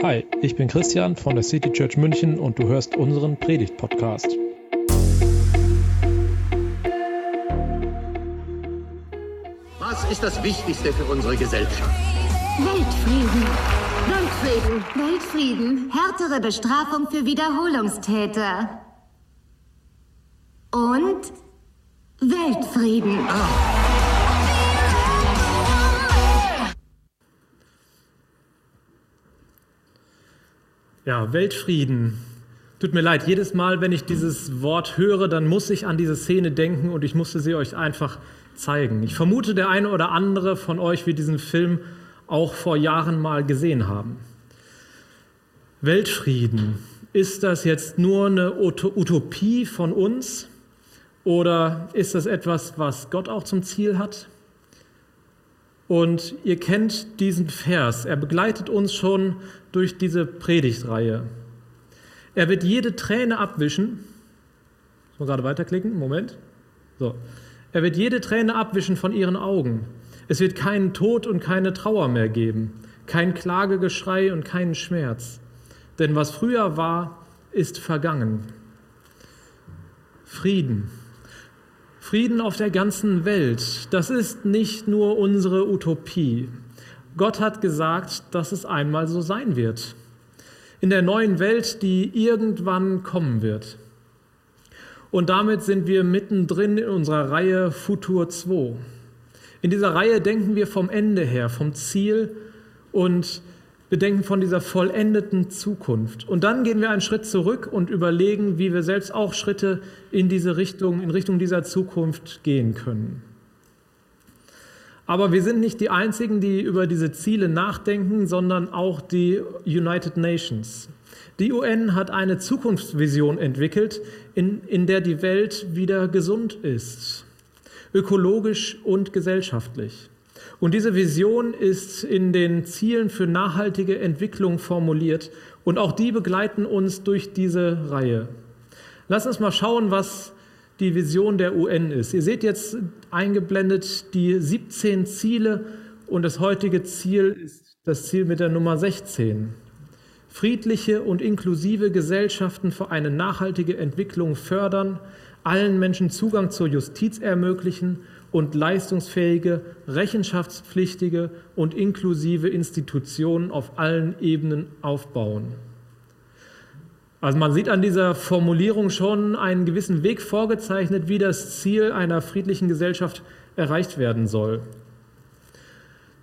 Hi, ich bin Christian von der City Church München und du hörst unseren Predigt-Podcast. Was ist das Wichtigste für unsere Gesellschaft? Weltfrieden. Weltfrieden. Weltfrieden. Härtere Bestrafung für Wiederholungstäter. Und Weltfrieden. Ja, Weltfrieden. Tut mir leid, jedes Mal, wenn ich dieses Wort höre, dann muss ich an diese Szene denken und ich musste sie euch einfach zeigen. Ich vermute, der eine oder andere von euch wird diesen Film auch vor Jahren mal gesehen haben. Weltfrieden, ist das jetzt nur eine Utopie von uns oder ist das etwas, was Gott auch zum Ziel hat? Und ihr kennt diesen Vers, er begleitet uns schon durch diese Predigtreihe. Er wird jede Träne abwischen. Muss man gerade weiterklicken? Moment. So. Er wird jede Träne abwischen von ihren Augen. Es wird keinen Tod und keine Trauer mehr geben, kein Klagegeschrei und keinen Schmerz. Denn was früher war, ist vergangen. Frieden. Frieden auf der ganzen Welt, das ist nicht nur unsere Utopie. Gott hat gesagt, dass es einmal so sein wird. In der neuen Welt, die irgendwann kommen wird. Und damit sind wir mittendrin in unserer Reihe Futur 2. In dieser Reihe denken wir vom Ende her, vom Ziel und wir denken von dieser vollendeten Zukunft. Und dann gehen wir einen Schritt zurück und überlegen, wie wir selbst auch Schritte in diese Richtung, in Richtung dieser Zukunft gehen können. Aber wir sind nicht die Einzigen, die über diese Ziele nachdenken, sondern auch die United Nations. Die UN hat eine Zukunftsvision entwickelt, in, in der die Welt wieder gesund ist, ökologisch und gesellschaftlich. Und diese Vision ist in den Zielen für nachhaltige Entwicklung formuliert und auch die begleiten uns durch diese Reihe. Lass uns mal schauen, was die Vision der UN ist. Ihr seht jetzt eingeblendet die 17 Ziele und das heutige Ziel ist das Ziel mit der Nummer 16. Friedliche und inklusive Gesellschaften für eine nachhaltige Entwicklung fördern, allen Menschen Zugang zur Justiz ermöglichen und leistungsfähige, rechenschaftspflichtige und inklusive Institutionen auf allen Ebenen aufbauen. Also man sieht an dieser Formulierung schon einen gewissen Weg vorgezeichnet, wie das Ziel einer friedlichen Gesellschaft erreicht werden soll.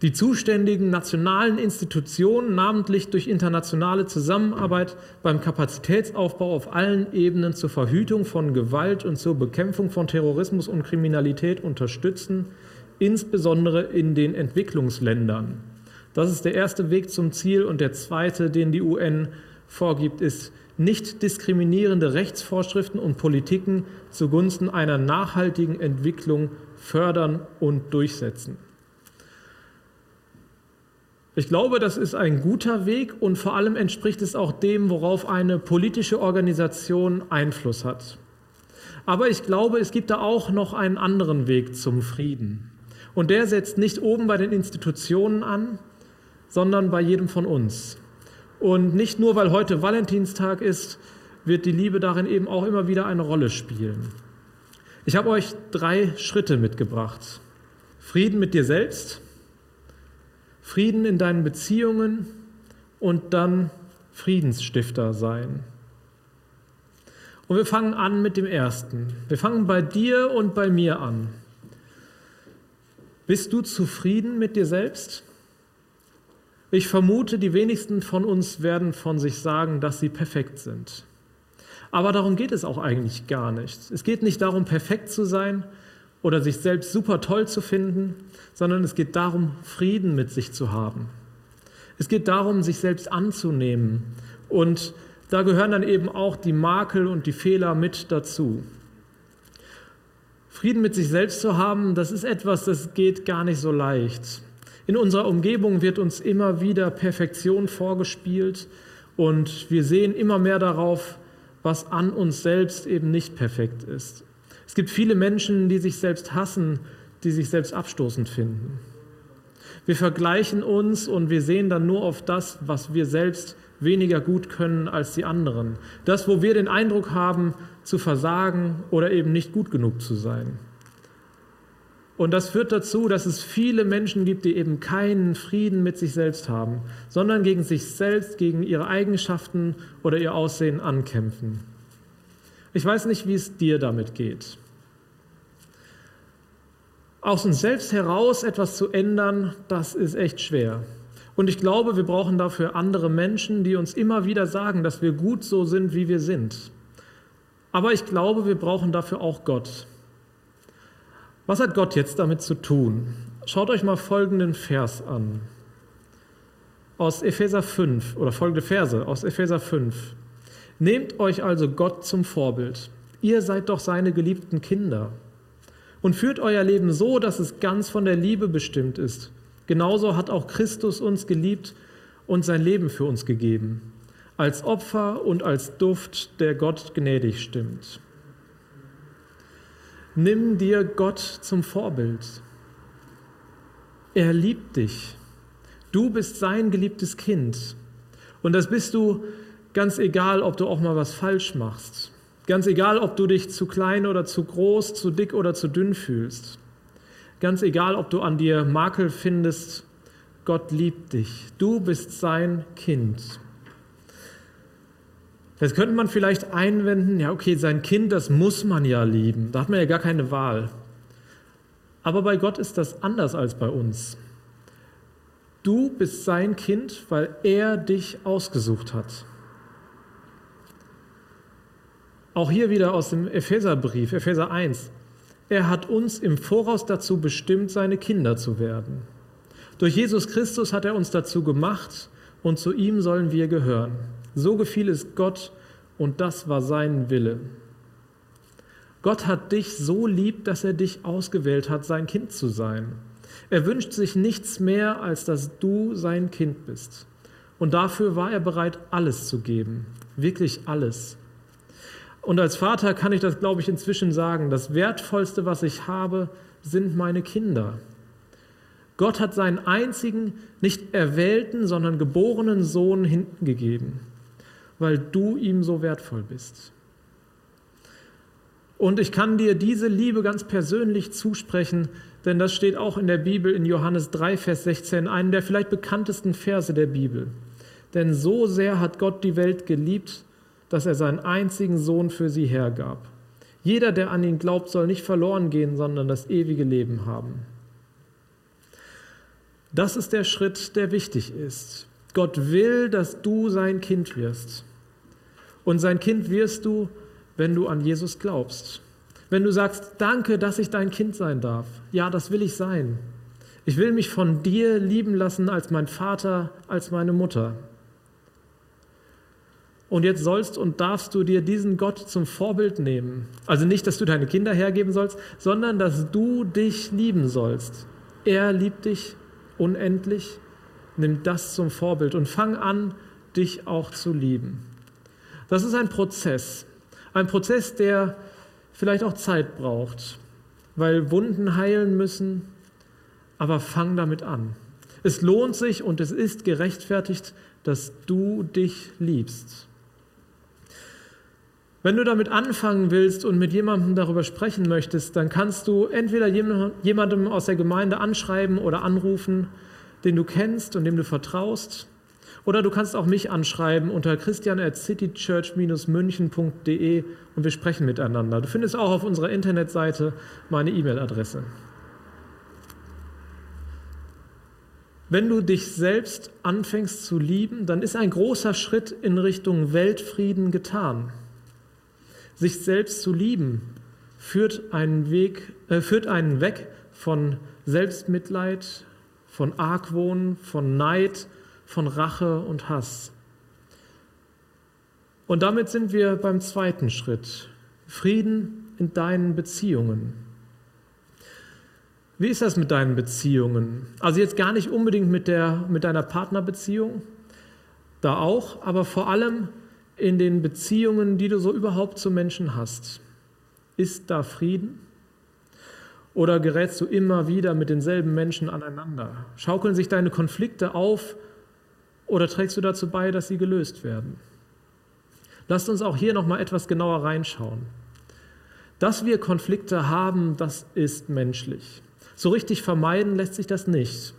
Die zuständigen nationalen Institutionen, namentlich durch internationale Zusammenarbeit beim Kapazitätsaufbau auf allen Ebenen zur Verhütung von Gewalt und zur Bekämpfung von Terrorismus und Kriminalität unterstützen, insbesondere in den Entwicklungsländern. Das ist der erste Weg zum Ziel und der zweite, den die UN vorgibt, ist nicht diskriminierende Rechtsvorschriften und Politiken zugunsten einer nachhaltigen Entwicklung fördern und durchsetzen. Ich glaube, das ist ein guter Weg und vor allem entspricht es auch dem, worauf eine politische Organisation Einfluss hat. Aber ich glaube, es gibt da auch noch einen anderen Weg zum Frieden. Und der setzt nicht oben bei den Institutionen an, sondern bei jedem von uns. Und nicht nur, weil heute Valentinstag ist, wird die Liebe darin eben auch immer wieder eine Rolle spielen. Ich habe euch drei Schritte mitgebracht. Frieden mit dir selbst, Frieden in deinen Beziehungen und dann Friedensstifter sein. Und wir fangen an mit dem ersten. Wir fangen bei dir und bei mir an. Bist du zufrieden mit dir selbst? Ich vermute, die wenigsten von uns werden von sich sagen, dass sie perfekt sind. Aber darum geht es auch eigentlich gar nicht. Es geht nicht darum, perfekt zu sein oder sich selbst super toll zu finden, sondern es geht darum, Frieden mit sich zu haben. Es geht darum, sich selbst anzunehmen. Und da gehören dann eben auch die Makel und die Fehler mit dazu. Frieden mit sich selbst zu haben, das ist etwas, das geht gar nicht so leicht. In unserer Umgebung wird uns immer wieder Perfektion vorgespielt und wir sehen immer mehr darauf, was an uns selbst eben nicht perfekt ist. Es gibt viele Menschen, die sich selbst hassen die sich selbst abstoßend finden. Wir vergleichen uns und wir sehen dann nur auf das, was wir selbst weniger gut können als die anderen. Das, wo wir den Eindruck haben, zu versagen oder eben nicht gut genug zu sein. Und das führt dazu, dass es viele Menschen gibt, die eben keinen Frieden mit sich selbst haben, sondern gegen sich selbst, gegen ihre Eigenschaften oder ihr Aussehen ankämpfen. Ich weiß nicht, wie es dir damit geht. Aus uns selbst heraus etwas zu ändern, das ist echt schwer. Und ich glaube, wir brauchen dafür andere Menschen, die uns immer wieder sagen, dass wir gut so sind, wie wir sind. Aber ich glaube, wir brauchen dafür auch Gott. Was hat Gott jetzt damit zu tun? Schaut euch mal folgenden Vers an. Aus Epheser 5 oder folgende Verse aus Epheser 5. Nehmt euch also Gott zum Vorbild. Ihr seid doch seine geliebten Kinder. Und führt euer Leben so, dass es ganz von der Liebe bestimmt ist. Genauso hat auch Christus uns geliebt und sein Leben für uns gegeben. Als Opfer und als Duft, der Gott gnädig stimmt. Nimm dir Gott zum Vorbild. Er liebt dich. Du bist sein geliebtes Kind. Und das bist du ganz egal, ob du auch mal was falsch machst. Ganz egal, ob du dich zu klein oder zu groß, zu dick oder zu dünn fühlst. Ganz egal, ob du an dir Makel findest. Gott liebt dich. Du bist sein Kind. Jetzt könnte man vielleicht einwenden, ja, okay, sein Kind, das muss man ja lieben. Da hat man ja gar keine Wahl. Aber bei Gott ist das anders als bei uns. Du bist sein Kind, weil er dich ausgesucht hat. Auch hier wieder aus dem Epheserbrief, Epheser 1. Er hat uns im Voraus dazu bestimmt, seine Kinder zu werden. Durch Jesus Christus hat er uns dazu gemacht und zu ihm sollen wir gehören. So gefiel es Gott und das war sein Wille. Gott hat dich so lieb, dass er dich ausgewählt hat, sein Kind zu sein. Er wünscht sich nichts mehr, als dass du sein Kind bist. Und dafür war er bereit, alles zu geben. Wirklich alles. Und als Vater kann ich das, glaube ich, inzwischen sagen. Das Wertvollste, was ich habe, sind meine Kinder. Gott hat seinen einzigen, nicht erwählten, sondern geborenen Sohn hinten gegeben weil du ihm so wertvoll bist. Und ich kann dir diese Liebe ganz persönlich zusprechen, denn das steht auch in der Bibel in Johannes 3, Vers 16, einen der vielleicht bekanntesten Verse der Bibel. Denn so sehr hat Gott die Welt geliebt, dass er seinen einzigen Sohn für sie hergab. Jeder, der an ihn glaubt, soll nicht verloren gehen, sondern das ewige Leben haben. Das ist der Schritt, der wichtig ist. Gott will, dass du sein Kind wirst. Und sein Kind wirst du, wenn du an Jesus glaubst. Wenn du sagst, danke, dass ich dein Kind sein darf. Ja, das will ich sein. Ich will mich von dir lieben lassen als mein Vater, als meine Mutter. Und jetzt sollst und darfst du dir diesen Gott zum Vorbild nehmen. Also nicht, dass du deine Kinder hergeben sollst, sondern dass du dich lieben sollst. Er liebt dich unendlich Nimm das zum Vorbild und fang an, dich auch zu lieben. Das ist ein Prozess. Ein Prozess, der vielleicht auch Zeit braucht, weil Wunden heilen müssen, aber fang damit an. Es lohnt sich und es ist gerechtfertigt, dass du dich liebst. Wenn du damit anfangen willst und mit jemandem darüber sprechen möchtest, dann kannst du entweder jemandem aus der Gemeinde anschreiben oder anrufen den du kennst und dem du vertraust. Oder du kannst auch mich anschreiben unter christian at citychurch-münchen.de und wir sprechen miteinander. Du findest auch auf unserer Internetseite meine E-Mail-Adresse. Wenn du dich selbst anfängst zu lieben, dann ist ein großer Schritt in Richtung Weltfrieden getan. Sich selbst zu lieben führt einen, Weg, äh, führt einen weg von Selbstmitleid, von Argwohn, von Neid, von Rache und Hass. Und damit sind wir beim zweiten Schritt. Frieden in deinen Beziehungen. Wie ist das mit deinen Beziehungen? Also jetzt gar nicht unbedingt mit, der, mit deiner Partnerbeziehung, da auch, aber vor allem in den Beziehungen, die du so überhaupt zu Menschen hast. Ist da Frieden? Oder gerätst du immer wieder mit denselben Menschen aneinander? Schaukeln sich deine Konflikte auf oder trägst du dazu bei, dass sie gelöst werden? Lasst uns auch hier noch mal etwas genauer reinschauen. Dass wir Konflikte haben, das ist menschlich. So richtig vermeiden lässt sich das nicht.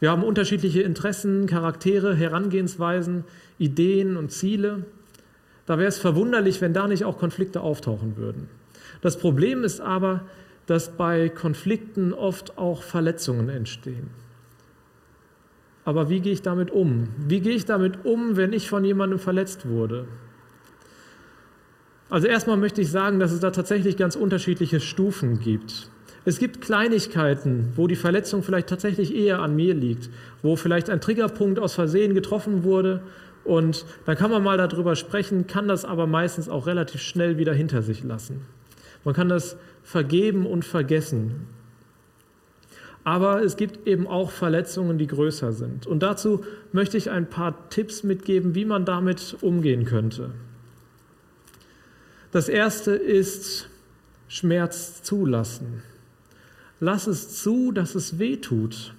Wir haben unterschiedliche Interessen, Charaktere, Herangehensweisen, Ideen und Ziele. Da wäre es verwunderlich, wenn da nicht auch Konflikte auftauchen würden. Das Problem ist aber, dass bei Konflikten oft auch Verletzungen entstehen. Aber wie gehe ich damit um? Wie gehe ich damit um, wenn ich von jemandem verletzt wurde? Also erstmal möchte ich sagen, dass es da tatsächlich ganz unterschiedliche Stufen gibt. Es gibt Kleinigkeiten, wo die Verletzung vielleicht tatsächlich eher an mir liegt, wo vielleicht ein Triggerpunkt aus Versehen getroffen wurde und dann kann man mal darüber sprechen, kann das aber meistens auch relativ schnell wieder hinter sich lassen. Man kann das vergeben und vergessen. Aber es gibt eben auch Verletzungen, die größer sind. Und dazu möchte ich ein paar Tipps mitgeben, wie man damit umgehen könnte. Das erste ist Schmerz zulassen. Lass es zu, dass es weh tut.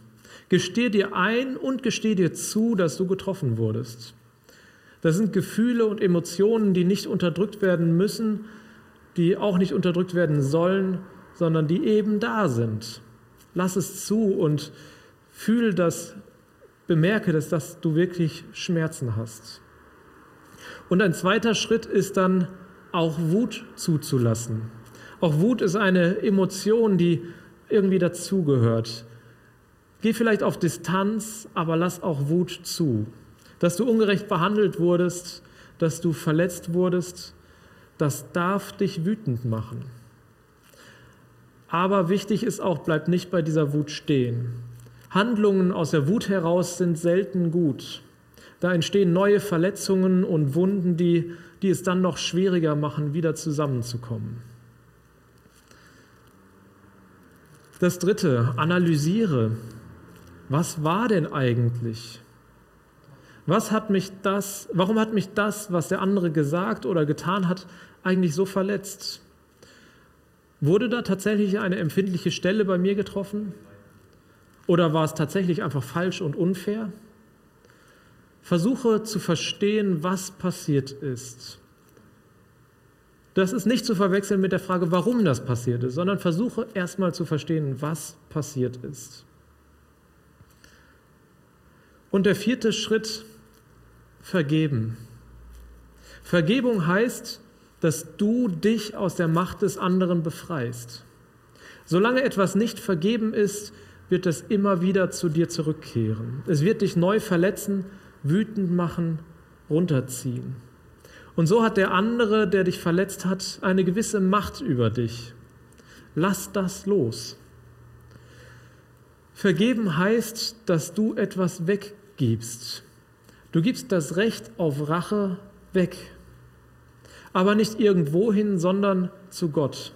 Gesteh dir ein und gesteh dir zu, dass du getroffen wurdest. Das sind Gefühle und Emotionen, die nicht unterdrückt werden müssen, die auch nicht unterdrückt werden sollen, sondern die eben da sind. Lass es zu und fühl das, bemerke das, dass du wirklich Schmerzen hast. Und ein zweiter Schritt ist dann auch Wut zuzulassen. Auch Wut ist eine Emotion, die irgendwie dazugehört. Geh vielleicht auf Distanz, aber lass auch Wut zu. Dass du ungerecht behandelt wurdest, dass du verletzt wurdest, das darf dich wütend machen. Aber wichtig ist auch, bleib nicht bei dieser Wut stehen. Handlungen aus der Wut heraus sind selten gut. Da entstehen neue Verletzungen und Wunden, die, die es dann noch schwieriger machen, wieder zusammenzukommen. Das dritte, analysiere. Was war denn eigentlich? Was hat mich das, warum hat mich das, was der andere gesagt oder getan hat, eigentlich so verletzt? Wurde da tatsächlich eine empfindliche Stelle bei mir getroffen? Oder war es tatsächlich einfach falsch und unfair? Versuche zu verstehen, was passiert ist. Das ist nicht zu verwechseln mit der Frage, warum das passiert ist, sondern versuche erstmal zu verstehen, was passiert ist. Und der vierte Schritt, vergeben. Vergebung heißt, dass du dich aus der Macht des anderen befreist. Solange etwas nicht vergeben ist, wird es immer wieder zu dir zurückkehren. Es wird dich neu verletzen, wütend machen, runterziehen. Und so hat der andere, der dich verletzt hat, eine gewisse Macht über dich. Lass das los. Vergeben heißt, dass du etwas weggibst. Du gibst das Recht auf Rache weg aber nicht irgendwohin, sondern zu Gott.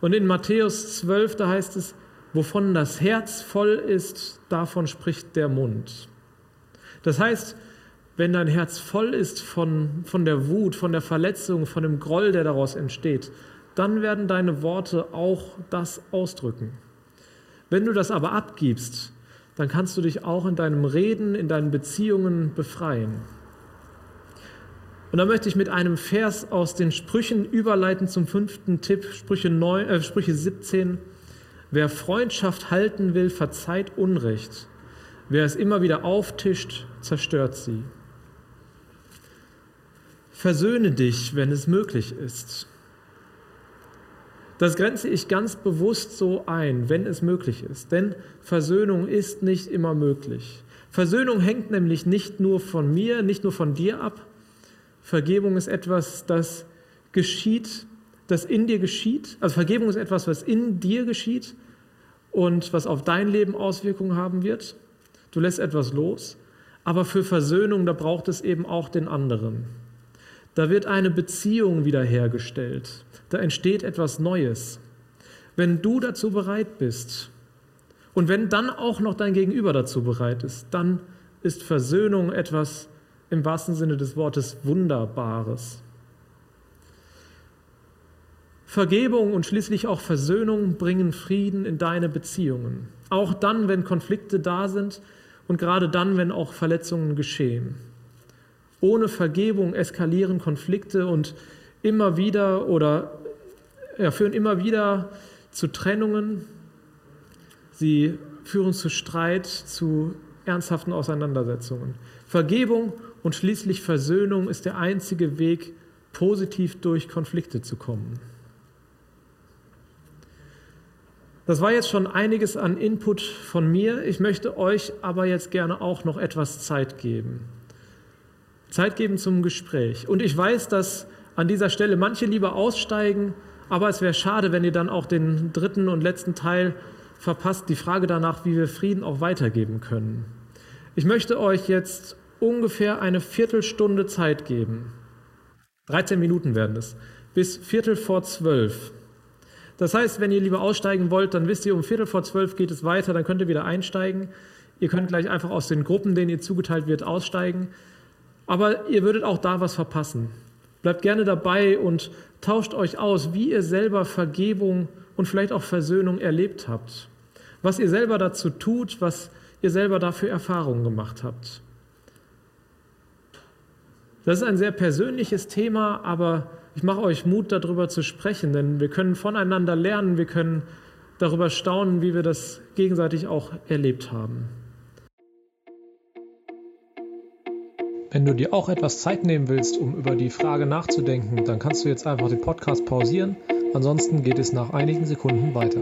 Und in Matthäus 12, da heißt es, wovon das Herz voll ist, davon spricht der Mund. Das heißt, wenn dein Herz voll ist von, von der Wut, von der Verletzung, von dem Groll, der daraus entsteht, dann werden deine Worte auch das ausdrücken. Wenn du das aber abgibst, dann kannst du dich auch in deinem Reden, in deinen Beziehungen befreien. Und da möchte ich mit einem Vers aus den Sprüchen überleiten zum fünften Tipp, Sprüche, 9, äh, Sprüche 17. Wer Freundschaft halten will, verzeiht Unrecht. Wer es immer wieder auftischt, zerstört sie. Versöhne dich, wenn es möglich ist. Das grenze ich ganz bewusst so ein, wenn es möglich ist. Denn Versöhnung ist nicht immer möglich. Versöhnung hängt nämlich nicht nur von mir, nicht nur von dir ab, Vergebung ist etwas, das geschieht, das in dir geschieht. Also Vergebung ist etwas, was in dir geschieht und was auf dein Leben Auswirkungen haben wird. Du lässt etwas los. Aber für Versöhnung, da braucht es eben auch den anderen. Da wird eine Beziehung wiederhergestellt. Da entsteht etwas Neues. Wenn du dazu bereit bist und wenn dann auch noch dein Gegenüber dazu bereit ist, dann ist Versöhnung etwas, im wahrsten Sinne des Wortes Wunderbares. Vergebung und schließlich auch Versöhnung bringen Frieden in deine Beziehungen. Auch dann, wenn Konflikte da sind und gerade dann, wenn auch Verletzungen geschehen. Ohne Vergebung eskalieren Konflikte und immer wieder oder ja, führen immer wieder zu Trennungen. Sie führen zu Streit, zu ernsthaften Auseinandersetzungen. Vergebung und schließlich Versöhnung ist der einzige Weg, positiv durch Konflikte zu kommen. Das war jetzt schon einiges an Input von mir. Ich möchte euch aber jetzt gerne auch noch etwas Zeit geben. Zeit geben zum Gespräch. Und ich weiß, dass an dieser Stelle manche lieber aussteigen, aber es wäre schade, wenn ihr dann auch den dritten und letzten Teil verpasst, die Frage danach, wie wir Frieden auch weitergeben können. Ich möchte euch jetzt ungefähr eine Viertelstunde Zeit geben. 13 Minuten werden es. Bis Viertel vor zwölf. Das heißt, wenn ihr lieber aussteigen wollt, dann wisst ihr, um Viertel vor zwölf geht es weiter, dann könnt ihr wieder einsteigen. Ihr könnt gleich einfach aus den Gruppen, denen ihr zugeteilt wird, aussteigen. Aber ihr würdet auch da was verpassen. Bleibt gerne dabei und tauscht euch aus, wie ihr selber Vergebung und vielleicht auch Versöhnung erlebt habt. Was ihr selber dazu tut, was ihr selber dafür Erfahrungen gemacht habt. Das ist ein sehr persönliches Thema, aber ich mache euch Mut, darüber zu sprechen, denn wir können voneinander lernen, wir können darüber staunen, wie wir das gegenseitig auch erlebt haben. Wenn du dir auch etwas Zeit nehmen willst, um über die Frage nachzudenken, dann kannst du jetzt einfach den Podcast pausieren. Ansonsten geht es nach einigen Sekunden weiter.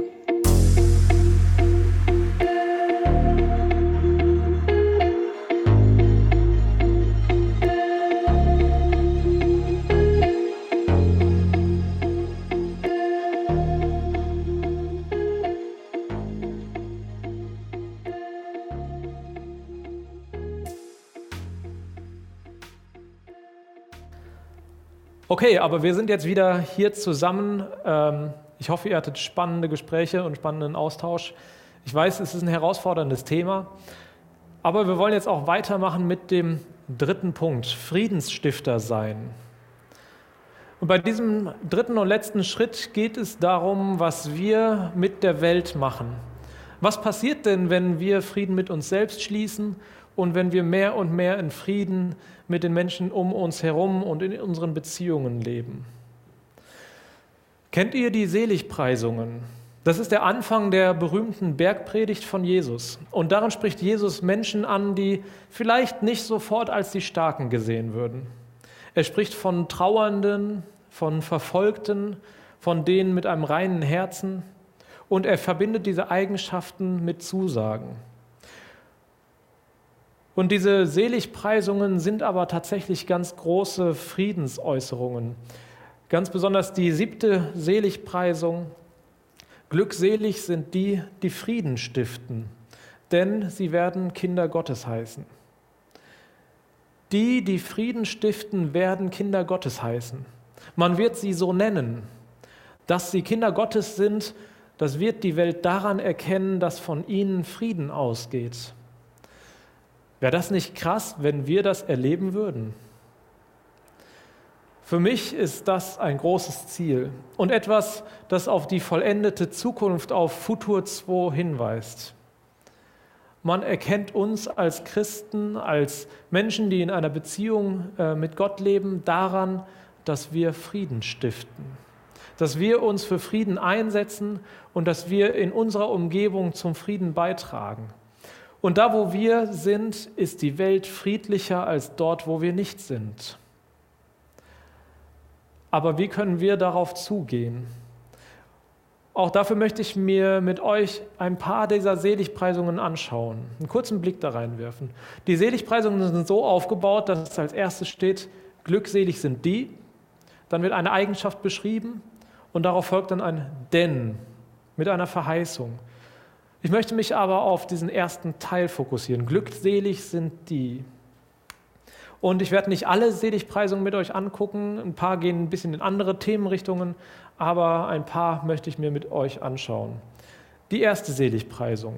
Okay, aber wir sind jetzt wieder hier zusammen. Ähm, ich hoffe, ihr hattet spannende Gespräche und spannenden Austausch. Ich weiß, es ist ein herausforderndes Thema, aber wir wollen jetzt auch weitermachen mit dem dritten Punkt, Friedensstifter sein. Und bei diesem dritten und letzten Schritt geht es darum, was wir mit der Welt machen. Was passiert denn, wenn wir Frieden mit uns selbst schließen und wenn wir mehr und mehr in Frieden mit den Menschen um uns herum und in unseren Beziehungen leben. Kennt ihr die Seligpreisungen? Das ist der Anfang der berühmten Bergpredigt von Jesus. Und darin spricht Jesus Menschen an, die vielleicht nicht sofort als die Starken gesehen würden. Er spricht von Trauernden, von Verfolgten, von denen mit einem reinen Herzen. Und er verbindet diese Eigenschaften mit Zusagen. Und diese Seligpreisungen sind aber tatsächlich ganz große Friedensäußerungen. Ganz besonders die siebte Seligpreisung. Glückselig sind die, die Frieden stiften, denn sie werden Kinder Gottes heißen. Die, die Frieden stiften, werden Kinder Gottes heißen. Man wird sie so nennen. Dass sie Kinder Gottes sind, das wird die Welt daran erkennen, dass von ihnen Frieden ausgeht. Wäre das nicht krass, wenn wir das erleben würden? Für mich ist das ein großes Ziel und etwas, das auf die vollendete Zukunft auf Futur 2 hinweist. Man erkennt uns als Christen, als Menschen, die in einer Beziehung äh, mit Gott leben, daran, dass wir Frieden stiften, dass wir uns für Frieden einsetzen und dass wir in unserer Umgebung zum Frieden beitragen. Und da, wo wir sind, ist die Welt friedlicher als dort, wo wir nicht sind. Aber wie können wir darauf zugehen? Auch dafür möchte ich mir mit euch ein paar dieser Seligpreisungen anschauen, einen kurzen Blick da reinwerfen. Die Seligpreisungen sind so aufgebaut, dass als erstes steht, glückselig sind die, dann wird eine Eigenschaft beschrieben und darauf folgt dann ein denn mit einer Verheißung. Ich möchte mich aber auf diesen ersten Teil fokussieren. Glückselig sind die. Und ich werde nicht alle Seligpreisungen mit euch angucken. Ein paar gehen ein bisschen in andere Themenrichtungen, aber ein paar möchte ich mir mit euch anschauen. Die erste Seligpreisung.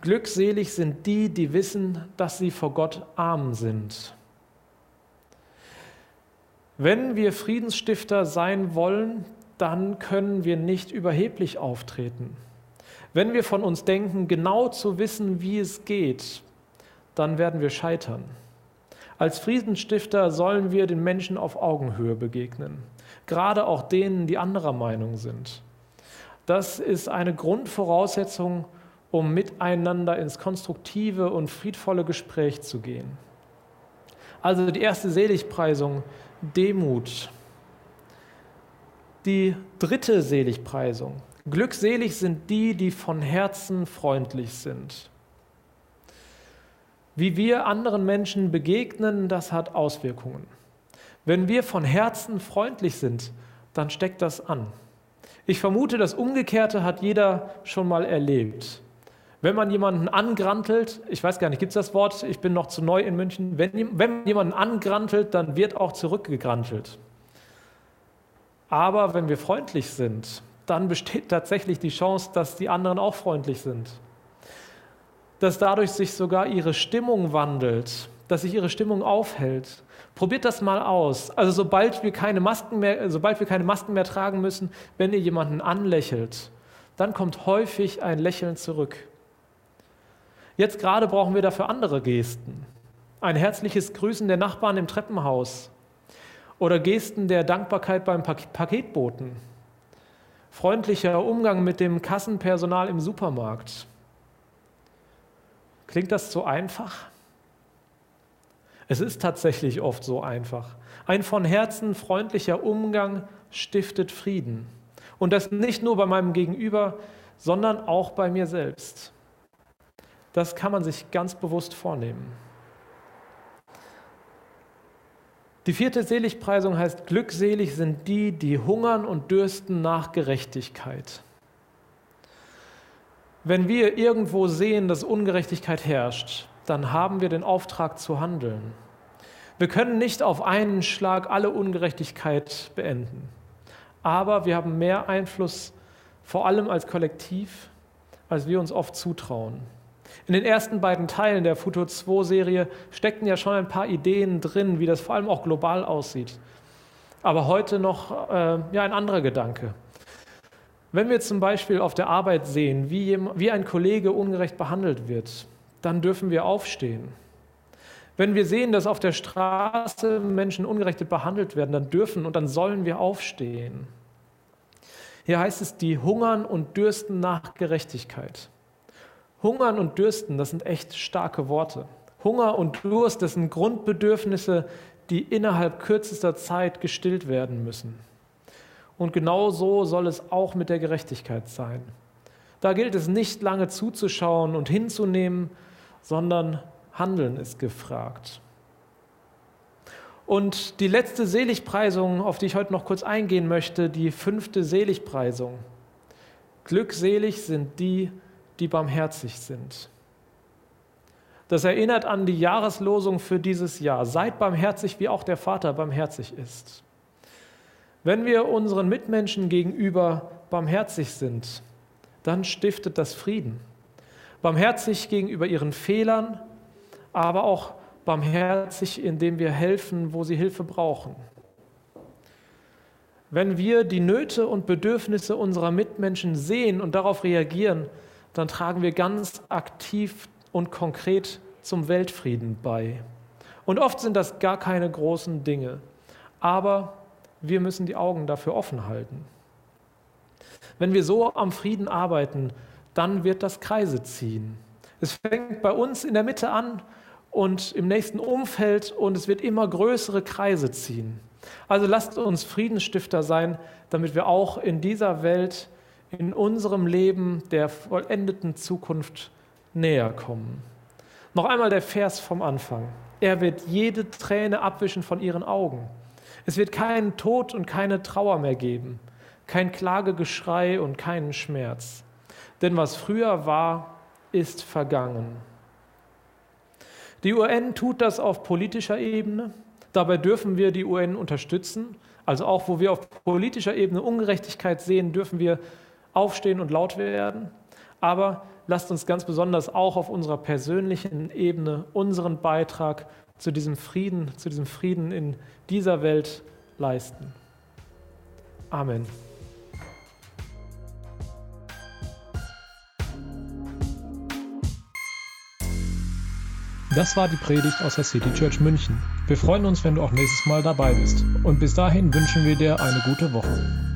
Glückselig sind die, die wissen, dass sie vor Gott arm sind. Wenn wir Friedensstifter sein wollen, dann können wir nicht überheblich auftreten. Wenn wir von uns denken, genau zu wissen, wie es geht, dann werden wir scheitern. Als Friedensstifter sollen wir den Menschen auf Augenhöhe begegnen, gerade auch denen, die anderer Meinung sind. Das ist eine Grundvoraussetzung, um miteinander ins konstruktive und friedvolle Gespräch zu gehen. Also die erste Seligpreisung, Demut. Die dritte Seligpreisung, glückselig sind die, die von Herzen freundlich sind. Wie wir anderen Menschen begegnen, das hat Auswirkungen. Wenn wir von Herzen freundlich sind, dann steckt das an. Ich vermute, das Umgekehrte hat jeder schon mal erlebt. Wenn man jemanden angrantelt, ich weiß gar nicht, gibt es das Wort? Ich bin noch zu neu in München. Wenn, wenn man jemanden angrantelt, dann wird auch zurückgegrantelt. Aber wenn wir freundlich sind, dann besteht tatsächlich die Chance, dass die anderen auch freundlich sind. Dass dadurch sich sogar ihre Stimmung wandelt, dass sich ihre Stimmung aufhält. Probiert das mal aus. Also sobald wir keine Masken mehr, sobald wir keine Masken mehr tragen müssen, wenn ihr jemanden anlächelt, dann kommt häufig ein Lächeln zurück. Jetzt gerade brauchen wir dafür andere Gesten. Ein herzliches Grüßen der Nachbarn im Treppenhaus oder Gesten der Dankbarkeit beim Paketboten. Freundlicher Umgang mit dem Kassenpersonal im Supermarkt. Klingt das zu einfach? Es ist tatsächlich oft so einfach. Ein von Herzen freundlicher Umgang stiftet Frieden. Und das nicht nur bei meinem Gegenüber, sondern auch bei mir selbst. Das kann man sich ganz bewusst vornehmen. Die vierte Seligpreisung heißt, glückselig sind die, die hungern und dürsten nach Gerechtigkeit. Wenn wir irgendwo sehen, dass Ungerechtigkeit herrscht, dann haben wir den Auftrag zu handeln. Wir können nicht auf einen Schlag alle Ungerechtigkeit beenden, aber wir haben mehr Einfluss, vor allem als Kollektiv, als wir uns oft zutrauen. In den ersten beiden Teilen der Futur 2-Serie steckten ja schon ein paar Ideen drin, wie das vor allem auch global aussieht. Aber heute noch äh, ja, ein anderer Gedanke. Wenn wir zum Beispiel auf der Arbeit sehen, wie, wie ein Kollege ungerecht behandelt wird, dann dürfen wir aufstehen. Wenn wir sehen, dass auf der Straße Menschen ungerecht behandelt werden, dann dürfen und dann sollen wir aufstehen. Hier heißt es, die hungern und dürsten nach Gerechtigkeit. Hungern und Dürsten, das sind echt starke Worte. Hunger und Durst, das sind Grundbedürfnisse, die innerhalb kürzester Zeit gestillt werden müssen. Und genau so soll es auch mit der Gerechtigkeit sein. Da gilt es nicht lange zuzuschauen und hinzunehmen, sondern Handeln ist gefragt. Und die letzte Seligpreisung, auf die ich heute noch kurz eingehen möchte, die fünfte Seligpreisung. Glückselig sind die, die barmherzig sind. Das erinnert an die Jahreslosung für dieses Jahr. Seid barmherzig, wie auch der Vater barmherzig ist. Wenn wir unseren Mitmenschen gegenüber barmherzig sind, dann stiftet das Frieden. Barmherzig gegenüber ihren Fehlern, aber auch barmherzig, indem wir helfen, wo sie Hilfe brauchen. Wenn wir die Nöte und Bedürfnisse unserer Mitmenschen sehen und darauf reagieren, dann tragen wir ganz aktiv und konkret zum Weltfrieden bei. Und oft sind das gar keine großen Dinge, aber wir müssen die Augen dafür offen halten. Wenn wir so am Frieden arbeiten, dann wird das Kreise ziehen. Es fängt bei uns in der Mitte an und im nächsten Umfeld und es wird immer größere Kreise ziehen. Also lasst uns Friedensstifter sein, damit wir auch in dieser Welt in unserem Leben der vollendeten Zukunft näher kommen. Noch einmal der Vers vom Anfang. Er wird jede Träne abwischen von ihren Augen. Es wird keinen Tod und keine Trauer mehr geben, kein Klagegeschrei und keinen Schmerz. Denn was früher war, ist vergangen. Die UN tut das auf politischer Ebene. Dabei dürfen wir die UN unterstützen. Also auch wo wir auf politischer Ebene Ungerechtigkeit sehen, dürfen wir aufstehen und laut werden, aber lasst uns ganz besonders auch auf unserer persönlichen Ebene unseren Beitrag zu diesem Frieden, zu diesem Frieden in dieser Welt leisten. Amen. Das war die Predigt aus der City Church München. Wir freuen uns, wenn du auch nächstes Mal dabei bist. Und bis dahin wünschen wir dir eine gute Woche.